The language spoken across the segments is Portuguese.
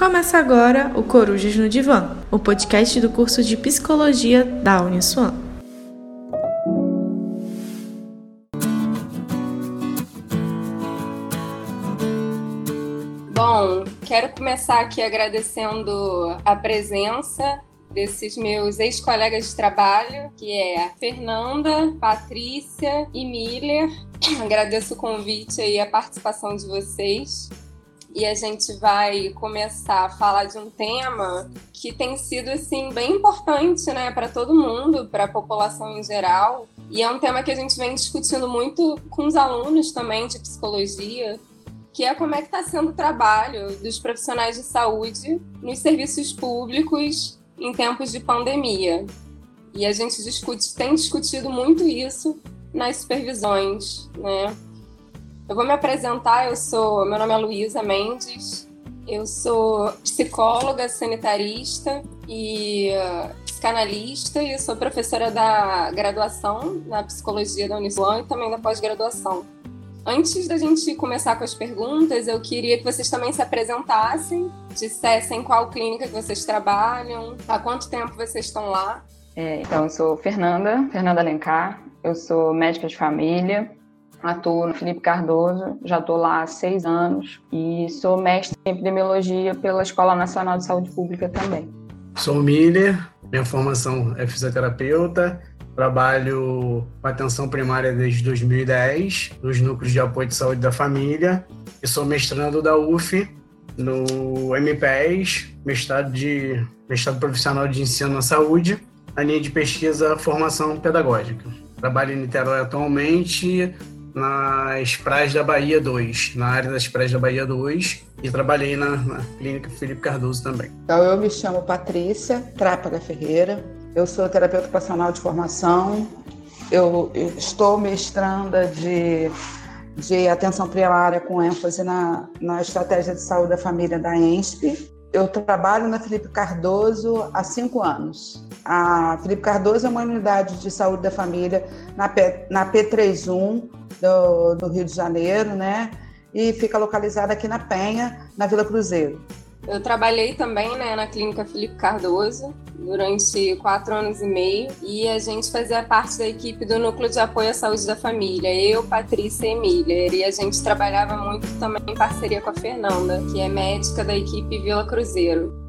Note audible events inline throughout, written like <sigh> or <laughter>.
Começa agora o Corujas no Divã, o podcast do curso de Psicologia da Uniswan. Bom, quero começar aqui agradecendo a presença desses meus ex-colegas de trabalho, que é Fernanda, Patrícia e Miller. <coughs> Agradeço o convite e a participação de vocês e a gente vai começar a falar de um tema que tem sido assim bem importante, né, para todo mundo, para a população em geral. E é um tema que a gente vem discutindo muito com os alunos também de psicologia, que é como é que está sendo o trabalho dos profissionais de saúde nos serviços públicos em tempos de pandemia. E a gente discute, tem discutido muito isso nas supervisões, né? Eu vou me apresentar, eu sou, meu nome é Luísa Mendes, eu sou psicóloga, sanitarista e uh, psicanalista e sou professora da graduação na psicologia da Uniswan e também da pós-graduação. Antes da gente começar com as perguntas, eu queria que vocês também se apresentassem, dissessem qual clínica que vocês trabalham, há quanto tempo vocês estão lá. É, então, eu sou Fernanda, Fernanda Alencar, eu sou médica de família, atuo no Felipe Cardoso, já estou lá há seis anos e sou mestre em epidemiologia pela Escola Nacional de Saúde Pública também. Sou Miller, minha formação é fisioterapeuta, trabalho com atenção primária desde 2010, nos núcleos de apoio de saúde da família, e sou mestrando da UF no MPES, mestrado, de, mestrado profissional de ensino na saúde, a linha de pesquisa formação pedagógica. Trabalho em Niterói atualmente, nas praias da Bahia 2, na área das praias da Bahia 2, e trabalhei na, na clínica Felipe Cardoso também. Então, eu me chamo Patrícia Trápaga Ferreira, eu sou terapeuta ocupacional de formação, eu, estou mestranda de, de atenção primária com ênfase na, na estratégia de saúde da família da ENSP. Eu trabalho na Felipe Cardoso há cinco anos. A Felipe Cardoso é uma unidade de saúde da família na, na P31 do, do Rio de Janeiro, né? E fica localizada aqui na Penha, na Vila Cruzeiro. Eu trabalhei também né, na clínica Felipe Cardoso durante quatro anos e meio e a gente fazia parte da equipe do Núcleo de Apoio à Saúde da Família, eu, Patrícia e Emília. E a gente trabalhava muito também em parceria com a Fernanda, que é médica da equipe Vila Cruzeiro.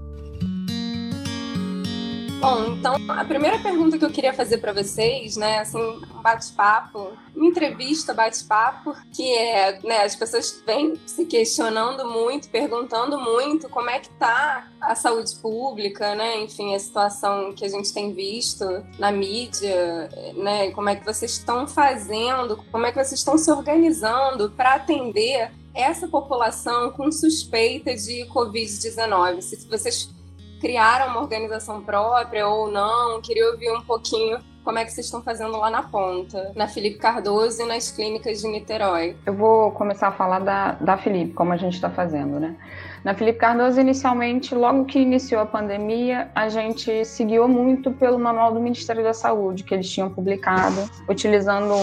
Bom, então a primeira pergunta que eu queria fazer para vocês, né, assim, um bate-papo, uma entrevista, bate-papo, que é, né, as pessoas vêm se questionando muito, perguntando muito como é que tá a saúde pública, né, enfim, a situação que a gente tem visto na mídia, né, como é que vocês estão fazendo, como é que vocês estão se organizando para atender essa população com suspeita de Covid-19. Se vocês criaram uma organização própria ou não. Queria ouvir um pouquinho como é que vocês estão fazendo lá na ponta, na Felipe Cardoso e nas clínicas de Niterói. Eu vou começar a falar da, da Felipe, como a gente está fazendo, né? Na Felipe Cardoso, inicialmente, logo que iniciou a pandemia, a gente seguiu muito pelo manual do Ministério da Saúde, que eles tinham publicado, utilizando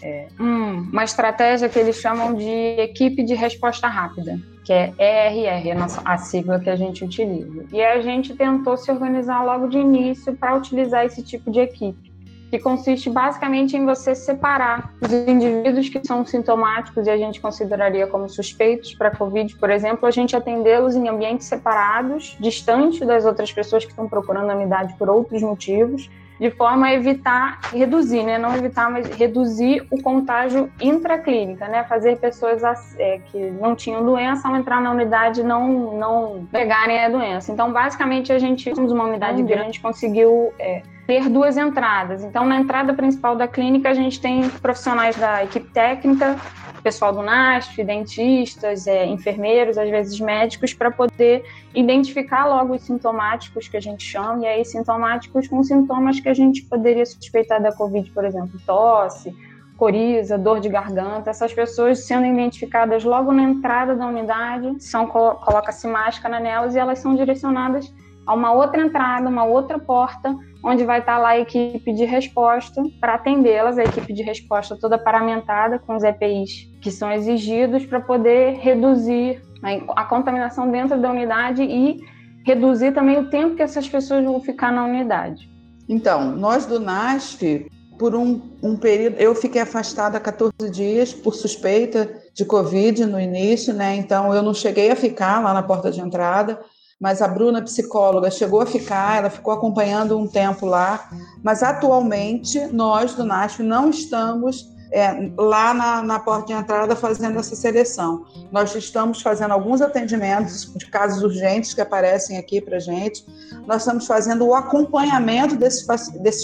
é, uma estratégia que eles chamam de equipe de resposta rápida que é ERR, a sigla que a gente utiliza. E a gente tentou se organizar logo de início para utilizar esse tipo de equipe, que consiste basicamente em você separar os indivíduos que são sintomáticos e a gente consideraria como suspeitos para COVID, por exemplo, a gente atendê-los em ambientes separados, distante das outras pessoas que estão procurando a unidade por outros motivos, de forma a evitar, reduzir, né? Não evitar, mas reduzir o contágio intraclínica, né? Fazer pessoas é, que não tinham doença ao entrar na unidade não, não pegarem a doença. Então, basicamente, a gente, somos uma unidade uhum. grande, conseguiu é, ter duas entradas. Então, na entrada principal da clínica, a gente tem profissionais da equipe técnica, pessoal do NASF, dentistas, é, enfermeiros, às vezes médicos, para poder identificar logo os sintomáticos que a gente chama, e aí sintomáticos com sintomas que a gente poderia suspeitar da Covid, por exemplo, tosse, coriza, dor de garganta, essas pessoas sendo identificadas logo na entrada da unidade, são coloca-se máscara nelas e elas são direcionadas a uma outra entrada, uma outra porta, onde vai estar lá a equipe de resposta para atendê-las, a equipe de resposta toda paramentada com os EPIs que são exigidos para poder reduzir a contaminação dentro da unidade e reduzir também o tempo que essas pessoas vão ficar na unidade. Então, nós do NASF, por um, um período, eu fiquei afastada 14 dias por suspeita de Covid no início, né? Então, eu não cheguei a ficar lá na porta de entrada, mas a Bruna, psicóloga, chegou a ficar, ela ficou acompanhando um tempo lá, mas atualmente nós do NASF não estamos é, lá na, na, porta de entrada fazendo essa seleção. Nós estamos fazendo alguns atendimentos de casos urgentes que aparecem aqui para gente. Nós estamos fazendo o acompanhamento desses,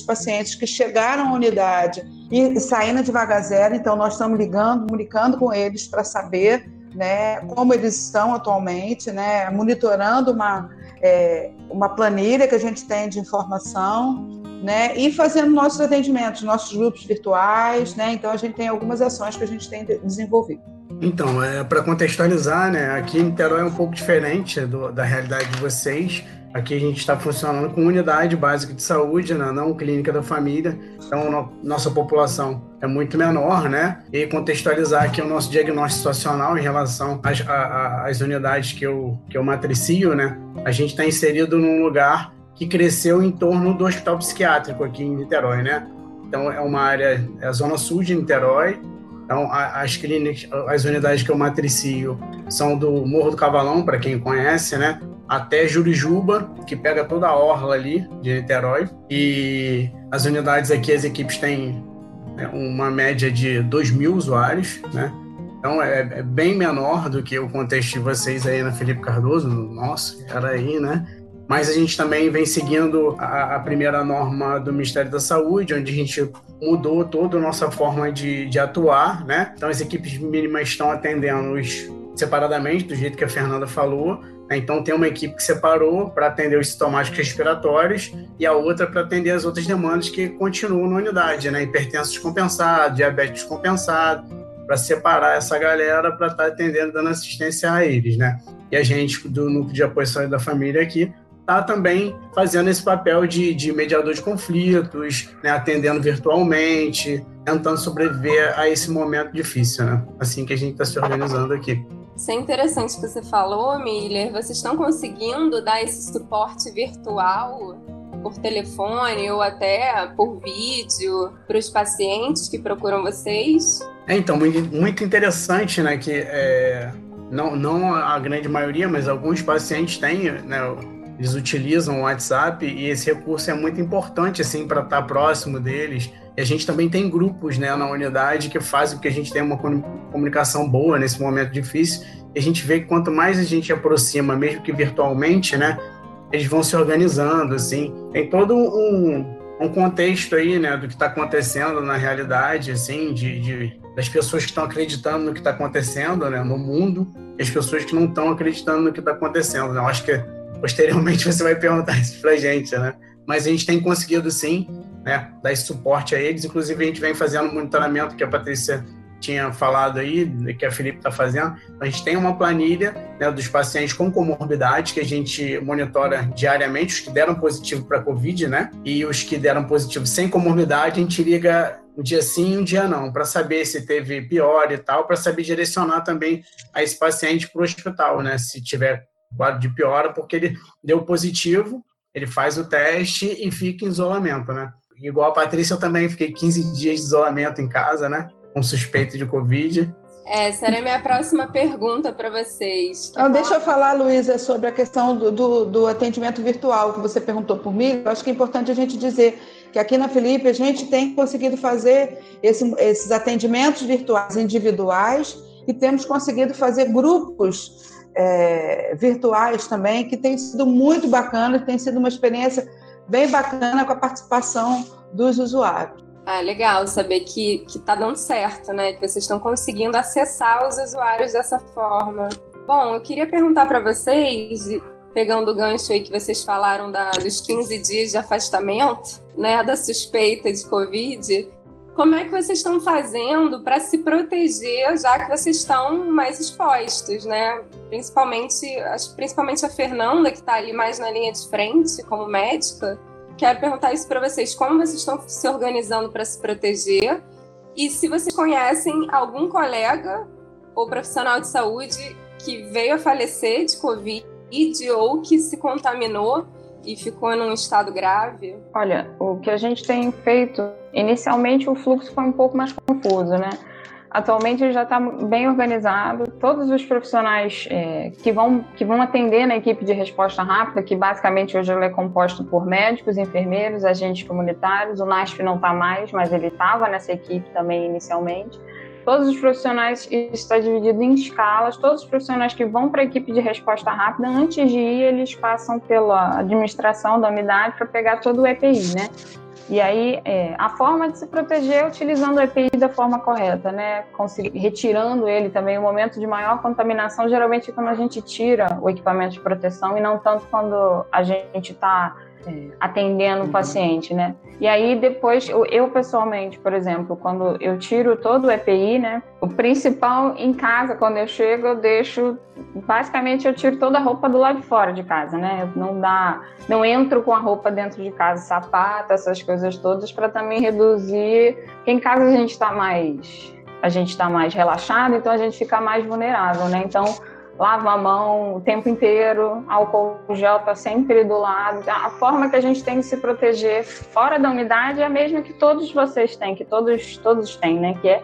pacientes que chegaram à unidade e saindo de vaga zero. Então, nós estamos ligando, comunicando com eles para saber né, como eles estão atualmente, né, monitorando uma, é, uma planilha que a gente tem de informação né? E fazendo nossos atendimentos, nossos grupos virtuais, né? Então a gente tem algumas ações que a gente tem desenvolvido. Então, é, para contextualizar, né? Aqui em Niterói é um pouco diferente do, da realidade de vocês. Aqui a gente está funcionando com unidade básica de saúde, né? não clínica da família. Então, no, nossa população é muito menor, né? E contextualizar aqui o nosso diagnóstico situacional em relação às, às unidades que eu, que eu matricio, né? A gente está inserido num lugar que cresceu em torno do hospital psiquiátrico aqui em Niterói, né? Então é uma área, é a zona sul de Niterói. Então as clínicas, as unidades que eu matricio são do Morro do Cavalão, para quem conhece, né? Até Jurijuba, que pega toda a orla ali de Niterói. E as unidades aqui, as equipes têm né, uma média de 2 mil usuários, né? Então é, é, bem menor do que o contexto de vocês aí na Felipe Cardoso, nossa, era aí, né? mas a gente também vem seguindo a, a, primeira norma do Ministério da Saúde, onde a gente mudou toda a nossa forma de, de atuar, né? Então as equipes mínimas estão atendendo os separadamente, do jeito que a Fernanda falou. Né? Então tem uma equipe que separou para atender os sintomáticos respiratórios e a outra para atender as outras demandas que continuam na unidade, né? Hipertenso descompensado, diabetes descompensado, para separar essa galera para estar tá atendendo, dando assistência a eles, né? E a gente do Núcleo de Apoio Saúde da Família aqui está também fazendo esse papel de, de mediador de conflitos, né, atendendo virtualmente, tentando sobreviver a esse momento difícil, né? Assim que a gente está se organizando aqui. Isso é interessante que você falou, Miller. Vocês estão conseguindo dar esse suporte virtual por telefone ou até por vídeo para os pacientes que procuram vocês? É, então, muito, interessante, né? Que é, não, não a grande maioria, mas alguns pacientes têm né, eles utilizam o WhatsApp e esse recurso é muito importante assim para estar tá próximo deles. E a gente também tem grupos, né, na unidade que fazem com que a gente tenha uma comunicação boa nesse momento difícil. E a gente vê que quanto mais a gente aproxima, mesmo que virtualmente, né, eles vão se organizando, assim. Tem todo um, um contexto aí, né, do que está acontecendo na realidade, assim, de, de das pessoas que estão acreditando no que está acontecendo, né, no mundo, e as pessoas que não estão acreditando no que está acontecendo. Né? Eu acho que Posteriormente <laughs> você vai perguntar isso pra gente, né? Mas a gente tem conseguido sim, né, dar esse suporte a eles. Inclusive a gente vem fazendo monitoramento que a Patrícia tinha falado aí, que a Felipe está fazendo. A gente tem uma planilha né, dos pacientes com comorbidade que a gente monitora diariamente, os que deram positivo para Covid, né? E os que deram positivo sem comorbidade, a gente liga um dia sim e um dia não, para saber se teve pior e tal, para saber direcionar também a esse paciente para o hospital, né? Se tiver quadro de piora porque ele deu positivo, ele faz o teste e fica em isolamento, né? Igual a Patrícia, eu também fiquei 15 dias de isolamento em casa, né? Com suspeito de Covid. Essa era a minha próxima pergunta para vocês. Então, deixa eu falar, Luísa, sobre a questão do, do, do, atendimento virtual que você perguntou por mim. Eu acho que é importante a gente dizer que aqui na Felipe a gente tem conseguido fazer esse, esses atendimentos virtuais individuais e temos conseguido fazer grupos é, virtuais também, que tem sido muito bacana, tem sido uma experiência bem bacana com a participação dos usuários. Ah, legal saber que está dando certo, né? Que vocês estão conseguindo acessar os usuários dessa forma. Bom, eu queria perguntar para vocês, pegando o gancho aí que vocês falaram da, dos 15 dias de afastamento, né, da suspeita de Covid, como é que vocês estão fazendo para se proteger, já que vocês estão mais expostos, né? Principalmente, principalmente a Fernanda, que está ali mais na linha de frente como médica. Quero perguntar isso para vocês: como vocês estão se organizando para se proteger? E se vocês conhecem algum colega ou profissional de saúde que veio a falecer de Covid ou que se contaminou e ficou num estado grave? Olha, o que a gente tem feito, inicialmente o fluxo foi um pouco mais confuso, né? Atualmente já está bem organizado. Todos os profissionais é, que, vão, que vão atender na equipe de resposta rápida, que basicamente hoje é composto por médicos, enfermeiros, agentes comunitários. O NASF não está mais, mas ele estava nessa equipe também inicialmente todos os profissionais, está dividido em escalas, todos os profissionais que vão para a equipe de resposta rápida, antes de ir, eles passam pela administração da unidade para pegar todo o EPI, né? E aí, é, a forma de se proteger é utilizando o EPI da forma correta, né? retirando ele também. O momento de maior contaminação geralmente é quando a gente tira o equipamento de proteção e não tanto quando a gente está atendendo o paciente, né? E aí depois, eu, eu, pessoalmente, por exemplo, quando eu tiro todo o EPI, né? O principal em casa, quando eu chego, eu deixo, basicamente eu tiro toda a roupa do lado de fora de casa, né? não dá, não entro com a roupa dentro de casa, sapato, essas coisas todas, para também reduzir. Porque em casa a gente está mais, a gente está mais relaxado, então a gente fica mais vulnerável, né? Então lava a mão o tempo inteiro, álcool gel está sempre do lado. A forma que a gente tem de se proteger fora da unidade é a mesma que todos vocês têm, que todos, todos têm, né? Que é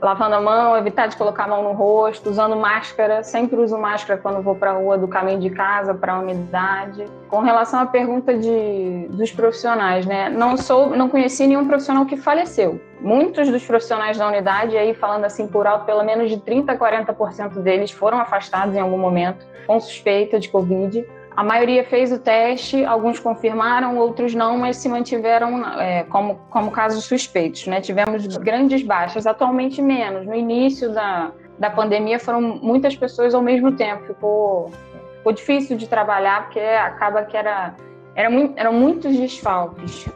lavando a mão, evitar de colocar a mão no rosto, usando máscara. Sempre uso máscara quando vou para a rua do caminho de casa, para a unidade. Com relação à pergunta de, dos profissionais, né? Não sou, não conheci nenhum profissional que faleceu. Muitos dos profissionais da unidade, aí falando assim por alto, pelo menos de 30 a 40% deles foram afastados em algum momento com suspeita de Covid. A maioria fez o teste, alguns confirmaram, outros não, mas se mantiveram é, como, como casos suspeitos. Né? Tivemos grandes baixas, atualmente menos. No início da, da pandemia foram muitas pessoas ao mesmo tempo, ficou, ficou difícil de trabalhar, porque acaba que era, era muito, eram muitos desfalques.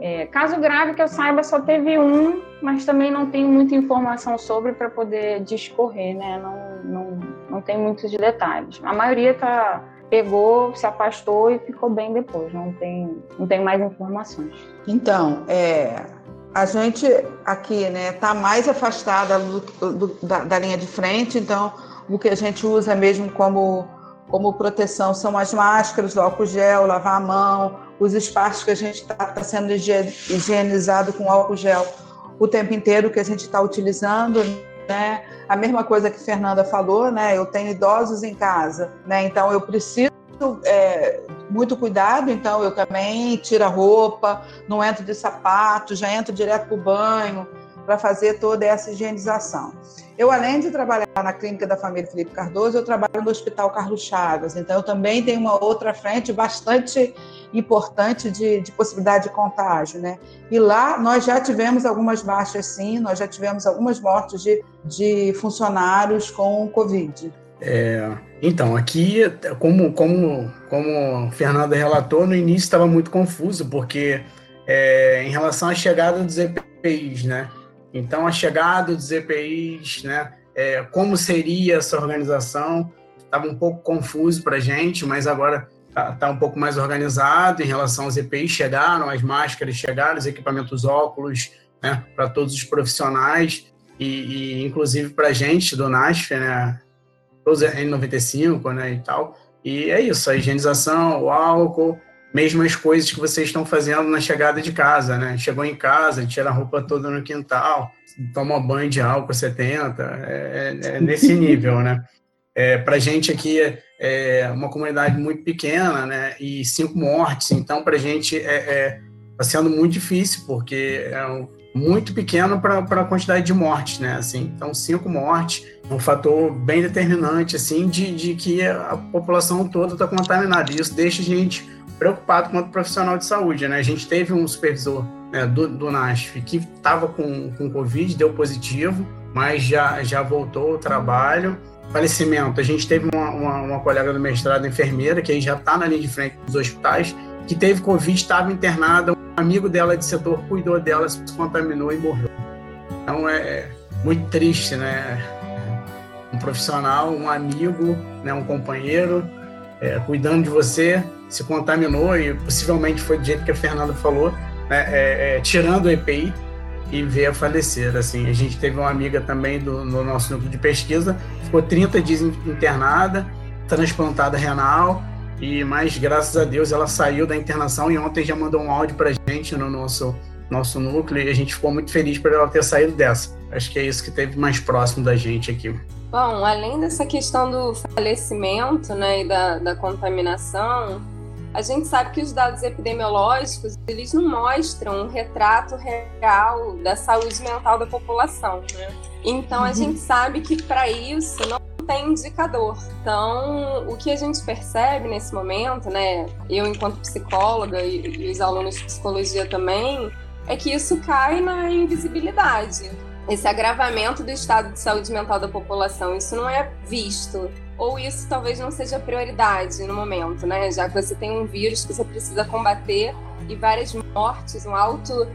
É, caso grave que eu saiba, só teve um, mas também não tenho muita informação sobre para poder discorrer, né? Não, não, não tem muitos detalhes. A maioria está pegou, se afastou e ficou bem depois. Não tem, não tem mais informações. Então, é, a gente aqui né está mais afastada do, do, da, da, linha de frente, então o que a gente usa mesmo como como proteção são as máscaras, o álcool gel, lavar a mão, os espaços que a gente está tá sendo higienizado com álcool gel o tempo inteiro que a gente está utilizando, né? A mesma coisa que Fernanda falou, né? Eu tenho idosos em casa, né? Então eu preciso é, muito cuidado, então eu também tiro a roupa, não entro de sapato, já entro direto para o banho para fazer toda essa higienização. Eu, além de trabalhar na clínica da família Felipe Cardoso, eu trabalho no Hospital Carlos Chagas, então eu também tenho uma outra frente bastante importante de, de possibilidade de contágio, né? E lá nós já tivemos algumas baixas, sim, nós já tivemos algumas mortes de, de funcionários com Covid. É, então, aqui, como, como, como Fernanda relatou, no início estava muito confuso, porque é, em relação à chegada dos EPIs, né? Então, a chegada dos EPIs, né? É, como seria essa organização? Estava um pouco confuso para a gente, mas agora está tá um pouco mais organizado em relação aos EPIs. Chegaram, as máscaras chegaram, os equipamentos óculos, né? Para todos os profissionais e, e inclusive para a gente do NASF, né? Todos N95, né? E tal. E é isso, a higienização, o álcool, mesmas coisas que vocês estão fazendo na chegada de casa, né? Chegou em casa, tira a roupa toda no quintal, toma banho de álcool 70, é, é, é nesse <laughs> nível, né? É, para gente aqui é uma comunidade muito pequena, né? E cinco mortes, então para gente é, é tá sendo muito difícil porque é muito pequeno para a quantidade de mortes, né? Assim, então cinco mortes é um fator bem determinante assim de, de que a população toda está contaminada. E isso deixa a gente preocupado quanto profissional de saúde, né? A gente teve um supervisor né, do, do NASF que estava com, com Covid, deu positivo, mas já, já voltou ao trabalho. Falecimento, a gente teve uma, uma, uma colega do mestrado enfermeira, que aí já está na linha de frente dos hospitais, que teve Covid, estava internada, um amigo dela de setor cuidou dela, se contaminou e morreu. Então é muito triste, né? Um profissional, um amigo, né, um companheiro, é, cuidando de você, se contaminou e possivelmente foi do jeito que a Fernanda falou, né, é, é, tirando o EPI, e veio a falecer. Assim, a gente teve uma amiga também do, no nosso núcleo de pesquisa, ficou 30 dias internada, transplantada renal, e mas graças a Deus ela saiu da internação e ontem já mandou um áudio para gente no nosso nosso núcleo e a gente ficou muito feliz por ela ter saído dessa. Acho que é isso que teve mais próximo da gente aqui. Bom, além dessa questão do falecimento né, e da, da contaminação, a gente sabe que os dados epidemiológicos eles não mostram um retrato real da saúde mental da população. Né? Então a uhum. gente sabe que para isso não tem indicador. Então, o que a gente percebe nesse momento, né, eu enquanto psicóloga e, e os alunos de psicologia também, é que isso cai na invisibilidade. Esse agravamento do estado de saúde mental da população, isso não é visto. Ou isso talvez não seja prioridade no momento, né? Já que você tem um vírus que você precisa combater e várias mortes, um alto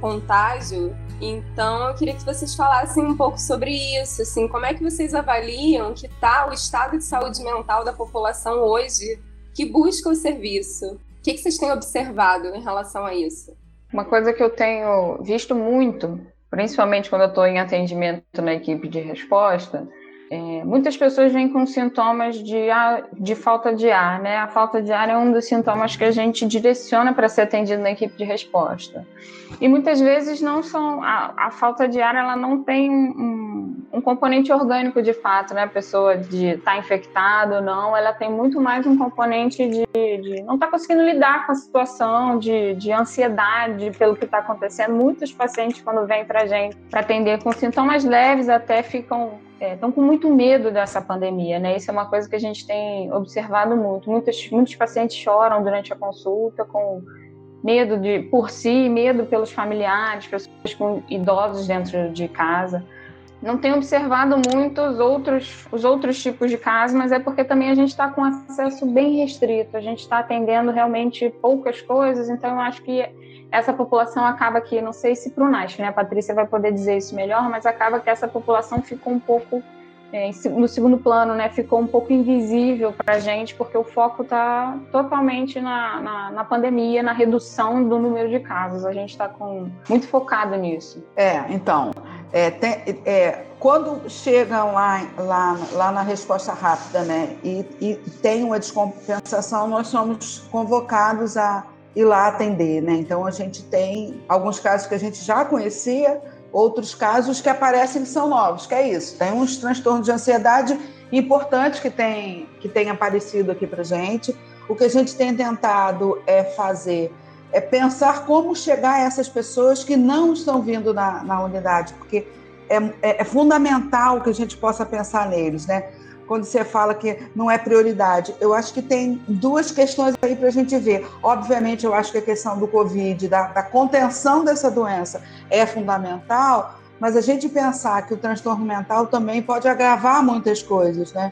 contágio. Então, eu queria que vocês falassem um pouco sobre isso, assim, como é que vocês avaliam que está o estado de saúde mental da população hoje que busca o serviço? O que, que vocês têm observado em relação a isso? Uma coisa que eu tenho visto muito, principalmente quando eu estou em atendimento na equipe de resposta, é, muitas pessoas vêm com sintomas de, de falta de ar, né? A falta de ar é um dos sintomas que a gente direciona para ser atendido na equipe de resposta. E muitas vezes não são a, a falta de ar, ela não tem um, um, componente orgânico de fato, né? A pessoa de estar tá infectada ou não, ela tem muito mais um componente de, de não estar tá conseguindo lidar com a situação, de, de ansiedade pelo que está acontecendo. Muitos pacientes quando vêm para gente para atender com sintomas leves até ficam estão é, com muito medo dessa pandemia, né? Isso é uma coisa que a gente tem observado muito. Muitos, muitos pacientes choram durante a consulta com medo de por si, medo pelos familiares, pessoas com idosos dentro de casa. Não tenho observado muito os outros, os outros tipos de casos, mas é porque também a gente está com acesso bem restrito, a gente está atendendo realmente poucas coisas, então eu acho que essa população acaba que, não sei se para o NASF, né, a Patrícia vai poder dizer isso melhor, mas acaba que essa população ficou um pouco é, no segundo plano, né, ficou um pouco invisível para a gente, porque o foco está totalmente na, na, na, pandemia, na redução do número de casos. A gente está muito focado nisso. É, então, é, tem, é, quando chegam lá, lá, lá na resposta rápida, né, e, e tem uma descompensação, nós somos convocados a ir lá atender, né? Então a gente tem alguns casos que a gente já conhecia, outros casos que aparecem que são novos, que é isso. Tem uns transtornos de ansiedade importantes que tem que tem aparecido aqui para gente. O que a gente tem tentado é fazer é pensar como chegar a essas pessoas que não estão vindo na, na unidade, porque é, é, é fundamental que a gente possa pensar neles, né? quando você fala que não é prioridade. Eu acho que tem duas questões aí para a gente ver. Obviamente, eu acho que a questão do Covid, da, da, contenção dessa doença, é fundamental, mas a gente pensar que o transtorno mental também pode agravar muitas coisas, né?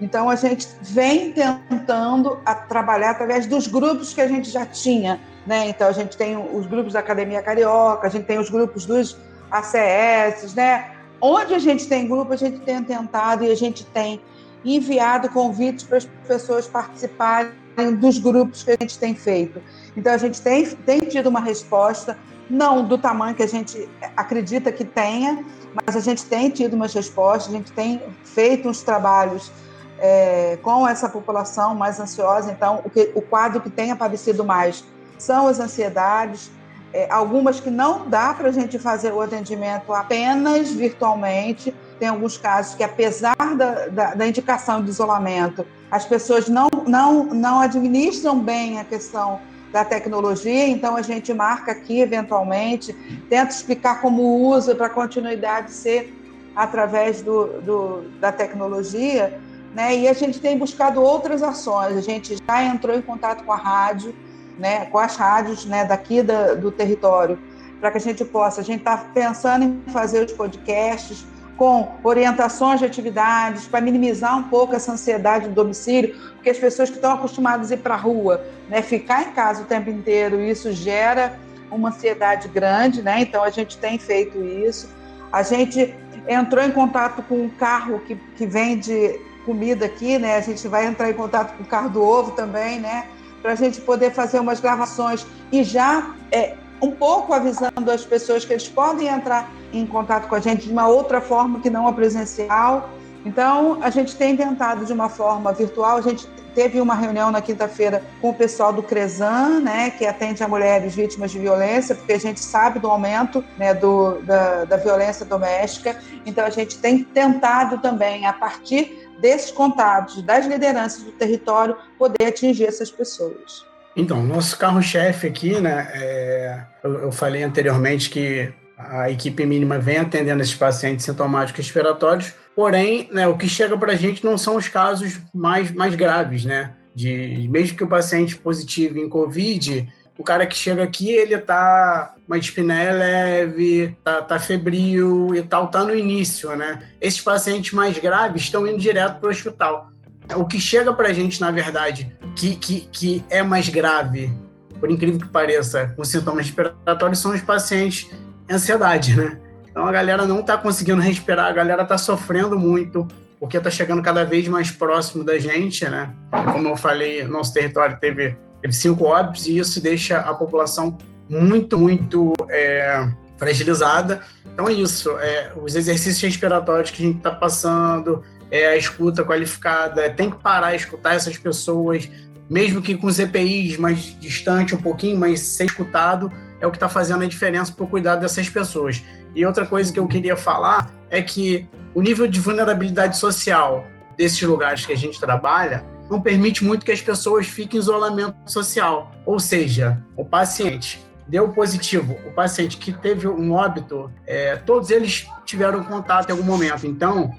Então, a gente vem tentando trabalhar através dos grupos que a gente já tinha, né? Então, a gente tem os grupos da Academia Carioca, a gente tem os grupos dos ACS, né? Onde a gente tem grupo, a gente tem tentado e a gente tem enviado convites para as pessoas participarem dos grupos que a gente tem feito. Então, a gente tem, tem tido uma resposta, não do tamanho que a gente acredita que tenha, mas a gente tem tido umas respostas, a gente tem feito uns trabalhos é, com essa população mais ansiosa. Então, o, que, o quadro que tem aparecido mais são as ansiedades, é, algumas que não dá para a gente fazer o atendimento apenas virtualmente. Tem alguns casos que, apesar da, da, da, indicação de isolamento, as pessoas não, não, não administram bem a questão da tecnologia, então a gente marca aqui eventualmente, tenta explicar como usa para a continuidade ser através do, do, da tecnologia, né? e a gente tem buscado outras ações, a gente já entrou em contato com a rádio, né, com as rádios né, daqui da, do território, para que a gente possa. A gente está pensando em fazer os podcasts com orientações de atividades para minimizar um pouco essa ansiedade do domicílio, porque as pessoas que estão acostumadas a ir para a rua, né, ficar em casa o tempo inteiro, isso gera uma ansiedade grande, né? Então a gente tem feito isso. A gente entrou em contato com um carro que, que vende comida aqui, né? A gente vai entrar em contato com o carro do ovo também, né? Para a gente poder fazer umas gravações e já é, um pouco avisando as pessoas que eles podem entrar em contato com a gente de uma outra forma que não a presencial. Então, a gente tem tentado de uma forma virtual. A gente teve uma reunião na quinta-feira com o pessoal do CRESAN, né, que atende a mulheres vítimas de violência, porque a gente sabe do aumento né, do, da, da violência doméstica. Então, a gente tem tentado também, a partir desses contatos, das lideranças do território, poder atingir essas pessoas. Então, nosso carro-chefe aqui, né, é, eu, eu, falei anteriormente que a equipe mínima vem atendendo esses pacientes sintomáticos respiratórios, porém, né, o que chega para a gente não são os casos mais, mais graves, né? De, mesmo que o paciente positivo em Covid, o cara que chega aqui, ele tá uma dispneia leve, tá, tá febril e tal, tá no início, né? Esses pacientes mais graves estão indo direto para o hospital. O que chega para a gente, na verdade, que, que, que é mais grave, por incrível que pareça, com sintomas respiratórios, são os pacientes ansiedade, né? Então a galera não está conseguindo respirar, a galera está sofrendo muito, porque está chegando cada vez mais próximo da gente, né? Como eu falei, nosso território teve, teve cinco óbitos e isso deixa a população muito, muito é, fragilizada. Então é isso, é, os exercícios respiratórios que a gente está passando, é, a escuta qualificada, tem que parar e escutar essas pessoas, mesmo que com os EPIs mais distante um pouquinho, mas ser escutado, é o que está fazendo a diferença para o cuidado dessas pessoas. E outra coisa que eu queria falar é que o nível de vulnerabilidade social desses lugares que a gente trabalha não permite muito que as pessoas fiquem em isolamento social. Ou seja, o paciente deu positivo, o paciente que teve um óbito, é, todos eles tiveram contato em algum momento. Então,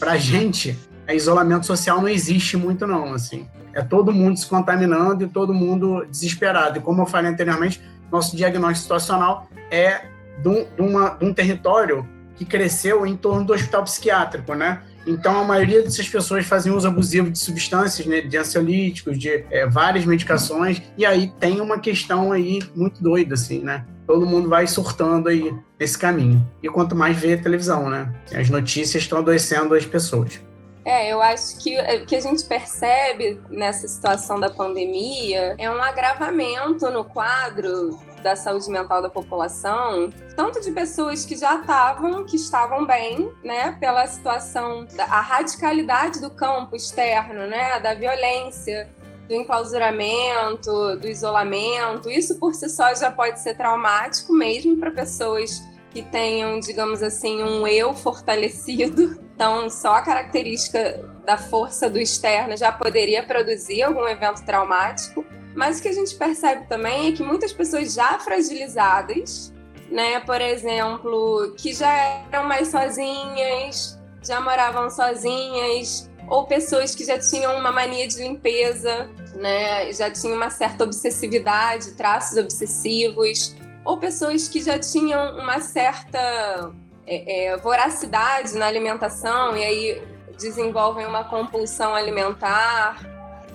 para a gente, isolamento social não existe muito não, assim. É todo mundo se contaminando e todo mundo desesperado. E como eu falei anteriormente, nosso diagnóstico situacional é de, uma, de um território que cresceu em torno do hospital psiquiátrico, né? Então, a maioria dessas pessoas fazem uso abusivo de substâncias, né, de ansiolíticos, de é, várias medicações, e aí tem uma questão aí muito doida, assim, né? Todo mundo vai surtando aí nesse caminho. E quanto mais vê a televisão, né? As notícias estão adoecendo as pessoas. É, eu acho que o que a gente percebe nessa situação da pandemia é um agravamento no quadro da saúde mental da população, tanto de pessoas que já estavam, que estavam bem, né, pela situação, da, a radicalidade do campo externo, né, da violência, do enclausuramento, do isolamento. Isso por si só já pode ser traumático mesmo para pessoas que tenham, digamos assim, um eu fortalecido. Então, só a característica da força do externo já poderia produzir algum evento traumático. Mas o que a gente percebe também é que muitas pessoas já fragilizadas, né, por exemplo, que já eram mais sozinhas, já moravam sozinhas, ou pessoas que já tinham uma mania de limpeza, né, já tinham uma certa obsessividade, traços obsessivos, ou pessoas que já tinham uma certa é, é, voracidade na alimentação e aí desenvolvem uma compulsão alimentar,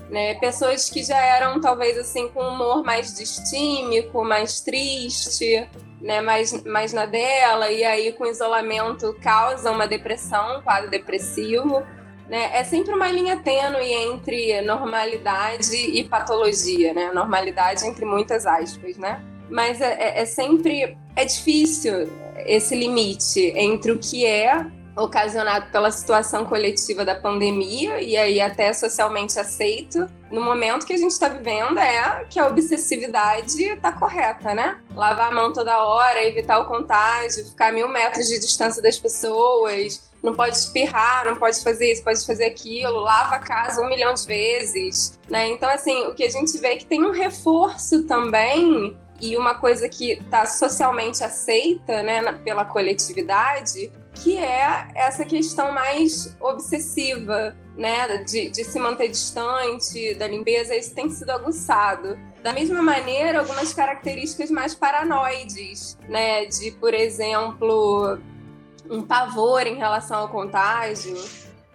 né? Pessoas que já eram talvez assim com humor mais distímico, mais triste, né? Mais, mais na dela e aí com isolamento causa uma depressão, um quadro depressivo. Né? É sempre uma linha tênue entre normalidade e patologia, né? Normalidade entre muitas aspas, né? mas é, é, é sempre é difícil esse limite entre o que é ocasionado pela situação coletiva da pandemia e aí até socialmente aceito no momento que a gente está vivendo é que a obsessividade está correta, né? Lavar a mão toda hora, evitar o contágio, ficar a mil metros de distância das pessoas, não pode espirrar, não pode fazer isso, pode fazer aquilo, lava a casa um milhão de vezes, né? Então, assim, o que a gente vê é que tem um reforço também e uma coisa que está socialmente aceita né, pela coletividade, que é essa questão mais obsessiva, né, de, de se manter distante da limpeza, isso tem sido aguçado. Da mesma maneira, algumas características mais paranoides, né, de, por exemplo, um pavor em relação ao contágio,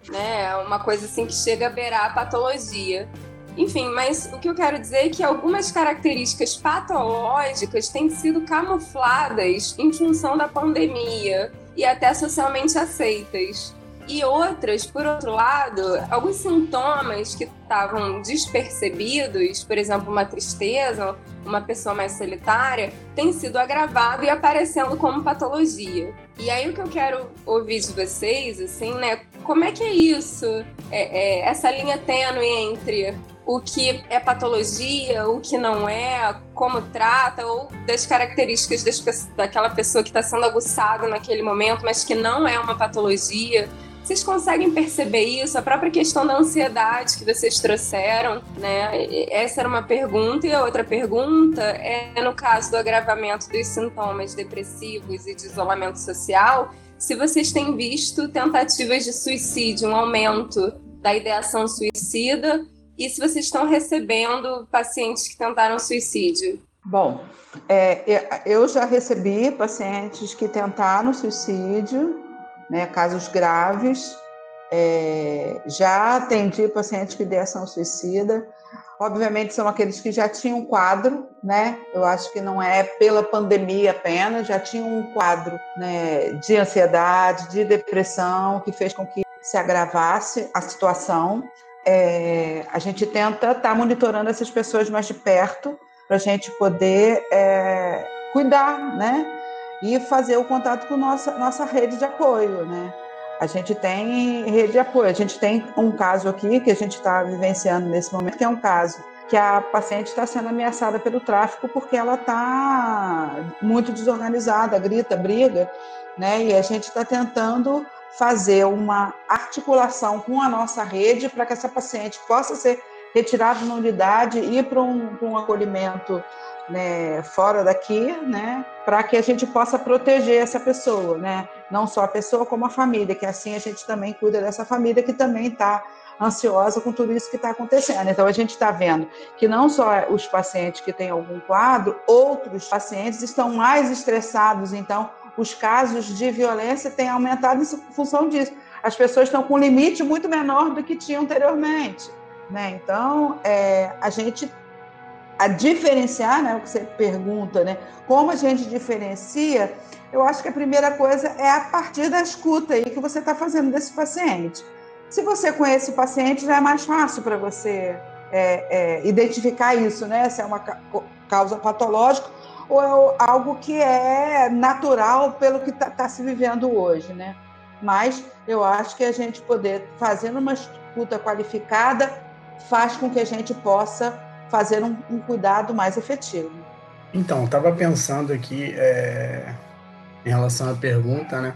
né, uma coisa assim que chega a beirar a patologia. Enfim, mas o que eu quero dizer é que algumas características patológicas têm sido camufladas em função da pandemia e até socialmente aceitas. E outras, por outro lado, alguns sintomas que estavam despercebidos, por exemplo, uma tristeza, uma pessoa mais solitária, tem sido agravado e aparecendo como patologia. E aí o que eu quero ouvir de vocês, assim, né? Como é que é isso? É, é, essa linha tênue entre o que é patologia, o que não é, como trata, ou das características das, daquela pessoa que está sendo aguçada naquele momento, mas que não é uma patologia. Vocês conseguem perceber isso? A própria questão da ansiedade que vocês trouxeram, né? Essa era uma pergunta. E a outra pergunta é no caso do agravamento dos sintomas depressivos e de isolamento social, se vocês têm visto tentativas de suicídio, um aumento da ideação suicida, e se vocês estão recebendo pacientes que tentaram suicídio. Bom, é, eu já recebi pacientes que tentaram suicídio né, casos graves. É, já atendi pacientes que dessem suicida. Obviamente são aqueles que já tinham quadro, né? Eu acho que não é pela pandemia apenas, já tinham um quadro né, de ansiedade, de depressão, que fez com que se agravasse a situação. É, a gente tenta estar tá monitorando essas pessoas mais de perto para a gente poder é, cuidar, né? E fazer o contato com nossa nossa rede de apoio, né? A gente tem rede de apoio. A gente tem um caso aqui que a gente está vivenciando nesse momento, que é um caso que a paciente está sendo ameaçada pelo tráfico porque ela está muito desorganizada, grita, briga, né? E a gente está tentando fazer uma articulação com a nossa rede para que essa paciente possa ser retirada na unidade e ir para um, um acolhimento né, fora daqui, né, para que a gente possa proteger essa pessoa, né, não só a pessoa como a família, que assim a gente também cuida dessa família que também está ansiosa com tudo isso que está acontecendo. Então a gente está vendo que não só os pacientes que têm algum quadro, outros pacientes estão mais estressados. Então os casos de violência têm aumentado em função disso. As pessoas estão com um limite muito menor do que tinham anteriormente. Né? Então, é, a gente a diferenciar, né, o que você pergunta, né, como a gente diferencia, eu acho que a primeira coisa é a partir da escuta aí que você está fazendo desse paciente. Se você conhece o paciente, já é mais fácil para você é, é, identificar isso, né, se é uma causa patológica ou é algo que é natural pelo que está tá se vivendo hoje, né. Mas eu acho que a gente poder fazer uma escuta qualificada faz com que a gente possa fazer um, um cuidado mais efetivo. Então, estava pensando aqui é, em relação à pergunta, né?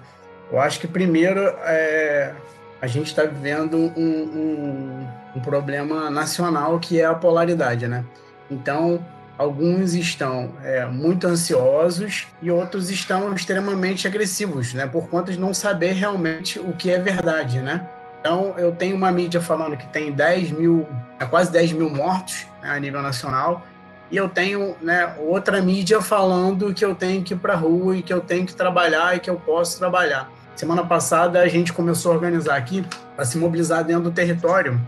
Eu acho que primeiro é, a gente está vivendo um, um, um, problema nacional que é a polaridade, né? Então, alguns estão é, muito ansiosos e outros estão extremamente agressivos, né? Por conta de não saber realmente o que é verdade, né? Então, eu tenho uma mídia falando que tem 10 mil, é quase 10 mil mortos né, a nível nacional, e eu tenho né, outra mídia falando que eu tenho que ir para a rua e que eu tenho que trabalhar e que eu posso trabalhar. Semana passada, a gente começou a organizar aqui para se mobilizar dentro do território.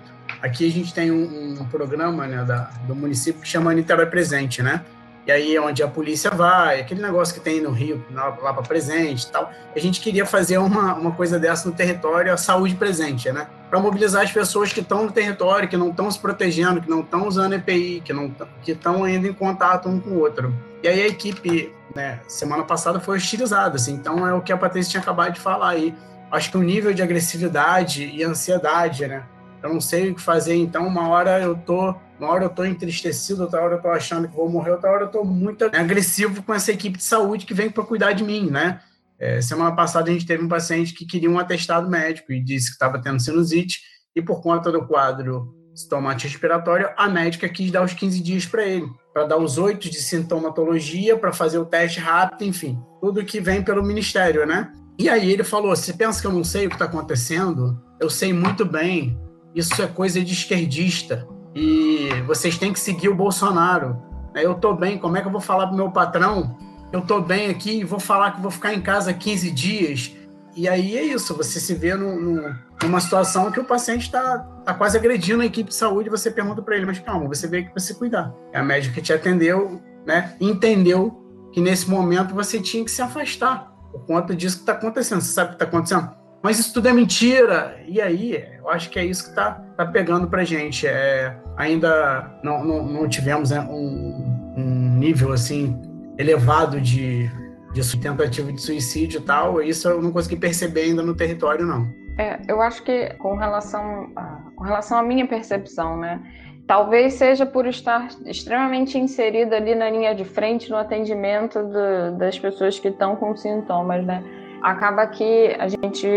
Aqui a gente tem um, um programa né, da, do município que chama Niterói Presente, né? E aí é onde a polícia vai, aquele negócio que tem no Rio, lá, para presente e tal. A gente queria fazer uma, uma coisa dessa no território, a saúde presente, né? Para mobilizar as pessoas que estão no território, que não estão se protegendo, que não estão usando EPI, que não que estão ainda em contato um com o outro. E aí a equipe, né, semana passada foi hostilizada, assim, então é o que a Patrícia tinha acabado de falar aí. Acho que o nível de agressividade e ansiedade, né? Eu não sei o que fazer, então uma hora eu tô uma hora eu estou entristecido, outra hora eu estou achando que vou morrer, outra hora eu estou muito agressivo com essa equipe de saúde que vem para cuidar de mim, né? É, semana passada a gente teve um paciente que queria um atestado médico e disse que estava tendo sinusite e por conta do quadro sintomático respiratório, a médica quis dar os 15 dias para ele, para dar os oito de sintomatologia, para fazer o teste rápido, enfim, tudo que vem pelo ministério, né? E aí ele falou: você pensa que eu não sei o que está acontecendo? Eu sei muito bem. Isso é coisa de esquerdista e vocês têm que seguir o Bolsonaro. Eu estou bem, como é que eu vou falar para meu patrão? Eu estou bem aqui e vou falar que vou ficar em casa 15 dias. E aí é isso, você se vê no, no, numa situação que o paciente está tá quase agredindo a equipe de saúde você pergunta para ele, mas calma, você veio aqui para se cuidar. É a médica que te atendeu, né, entendeu que nesse momento você tinha que se afastar por conta disso que está acontecendo. Você sabe o que está acontecendo? mas isso tudo é mentira. E aí, eu acho que é isso que está tá pegando para gente. É, ainda não, não, não tivemos né, um, um, nível assim elevado de, de tentativa de suicídio e tal. Isso eu não consegui perceber ainda no território, não. É, eu acho que com relação, a, com relação à minha percepção, né? Talvez seja por estar extremamente inserida ali na linha de frente no atendimento do, das pessoas que estão com sintomas, né? Acaba que a gente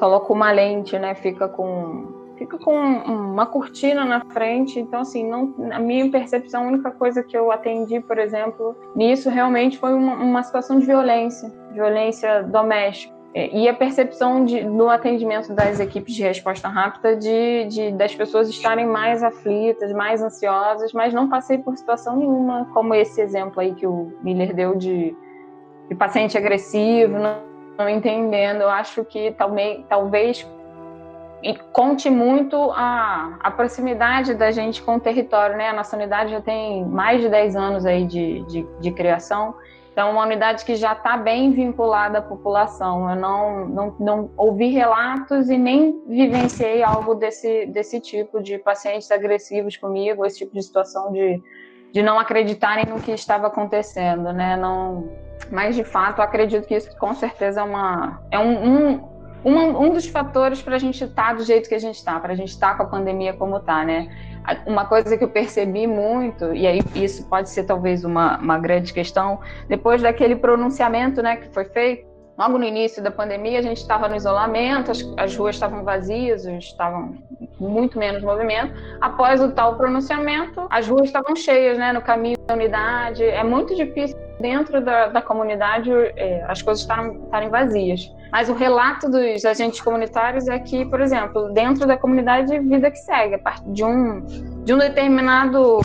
coloca uma lente, né? Fica com fica com uma cortina na frente. Então, assim, não, a minha percepção, a única coisa que eu atendi, por exemplo, nisso realmente foi uma, uma situação de violência, violência doméstica. É, e a percepção de, no atendimento das equipes de resposta rápida de, de, das pessoas estarem mais aflitas, mais ansiosas, mas não passei por situação nenhuma, como esse exemplo aí que o Miller deu de, de paciente agressivo, não, entendendo. Eu acho que talvez, talvez conte muito a, a proximidade da gente com o território, né? A nossa unidade já tem mais de 10 anos aí de, de, de criação, então, uma unidade que já está bem vinculada à população. Eu não, não, não ouvi relatos e nem vivenciei algo desse, desse tipo de pacientes agressivos comigo, esse tipo de situação de, de não acreditarem no que estava acontecendo, né? Não, mas, de fato, acredito que isso com certeza é, uma, é um, um, um, um dos fatores para a gente estar tá do jeito que a gente está, para a gente estar tá com a pandemia como está, né? uma coisa que eu percebi muito, e aí isso pode ser talvez uma, uma grande questão, depois daquele pronunciamento né, que foi feito, logo no início da pandemia, a gente estava no isolamento, as, as ruas estavam vazias, estavam muito menos movimento. Após o tal pronunciamento, as ruas estavam cheias, né, no caminho da unidade. É muito difícil dentro da, da comunidade é, as coisas estarem vazias. Mas o relato dos agentes comunitários é que, por exemplo, dentro da comunidade, vida que segue, a partir de um, de um determinado